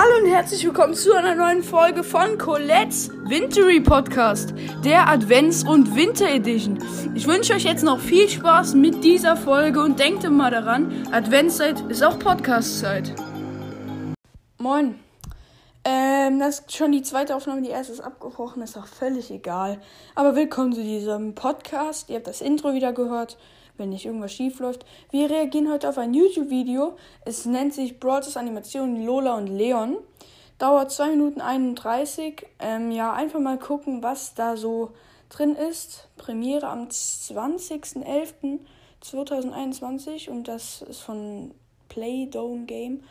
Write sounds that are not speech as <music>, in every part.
Hallo und herzlich willkommen zu einer neuen Folge von Colette's Wintery Podcast, der Advents- und Winter Edition. Ich wünsche euch jetzt noch viel Spaß mit dieser Folge und denkt immer daran, Adventszeit ist auch Podcastzeit. Moin. Ähm, das ist schon die zweite Aufnahme, die erste ist abgebrochen, ist auch völlig egal. Aber willkommen zu diesem Podcast. Ihr habt das Intro wieder gehört, wenn nicht irgendwas schief läuft. Wir reagieren heute auf ein YouTube-Video. Es nennt sich Broadcast Animation Lola und Leon. Dauert 2 Minuten 31. Ähm, ja, einfach mal gucken, was da so drin ist. Premiere am 20.11.2021 und das ist von Play Dome Game.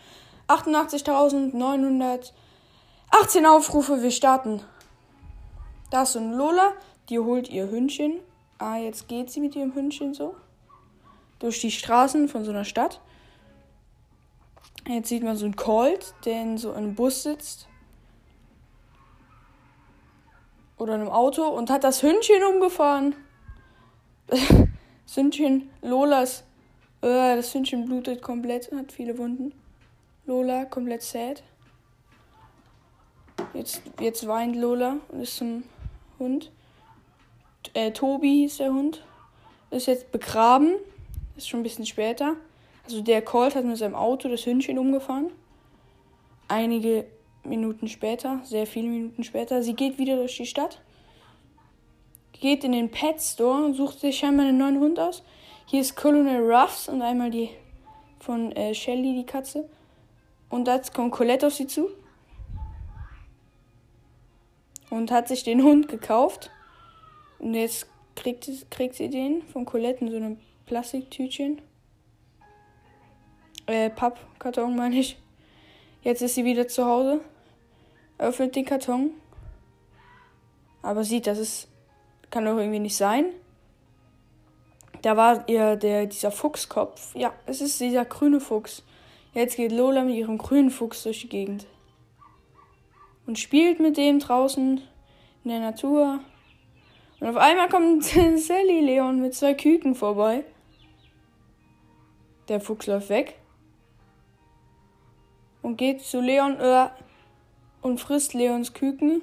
88.900 18 Aufrufe, wir starten. Da ist so ein Lola, die holt ihr Hündchen. Ah, jetzt geht sie mit ihrem Hündchen so. Durch die Straßen von so einer Stadt. Jetzt sieht man so einen Colt, der in so einem Bus sitzt. Oder in einem Auto und hat das Hündchen umgefahren. Das <laughs> Hündchen, Lolas, äh, das Hündchen blutet komplett, hat viele Wunden. Lola, komplett sad. Jetzt, jetzt weint Lola und ist zum Hund. Äh, Tobi hieß der Hund. Ist jetzt begraben. Ist schon ein bisschen später. Also der Colt hat mit seinem Auto das Hündchen umgefahren. Einige Minuten später, sehr viele Minuten später, sie geht wieder durch die Stadt. Geht in den Pet Store und sucht sich scheinbar einen neuen Hund aus. Hier ist Colonel Ruffs und einmal die von äh, Shelly, die Katze. Und jetzt kommt Colette auf sie zu und hat sich den <laughs> Hund gekauft. Und jetzt kriegt, kriegt sie den von Colette in so einem Plastiktütchen. Äh, Pappkarton meine ich. Jetzt ist sie wieder zu Hause. Öffnet den Karton. Aber sieht, das ist. Kann doch irgendwie nicht sein. Da war ihr der, dieser Fuchskopf. Ja, es ist dieser grüne Fuchs. Jetzt geht Lola mit ihrem grünen Fuchs durch die Gegend und spielt mit dem draußen in der Natur. Und auf einmal kommt <laughs> Sally Leon mit zwei Küken vorbei. Der Fuchs läuft weg und geht zu Leon äh, und frisst Leons Küken.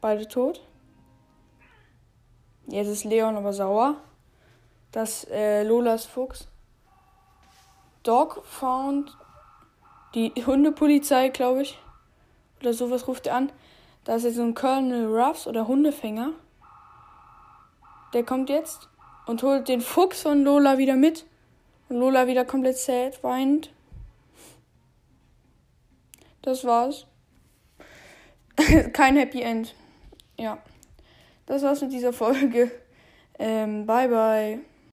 Beide tot. Jetzt ist Leon aber sauer, dass äh, Lolas Fuchs Dog found die Hundepolizei, glaube ich, oder sowas ruft er an. Da ist jetzt so ein Colonel Ruffs oder Hundefänger. Der kommt jetzt und holt den Fuchs von Lola wieder mit. Und Lola wieder komplett sad, weint. Das war's. <laughs> Kein Happy End. Ja. Das war's mit dieser Folge. Ähm, bye bye.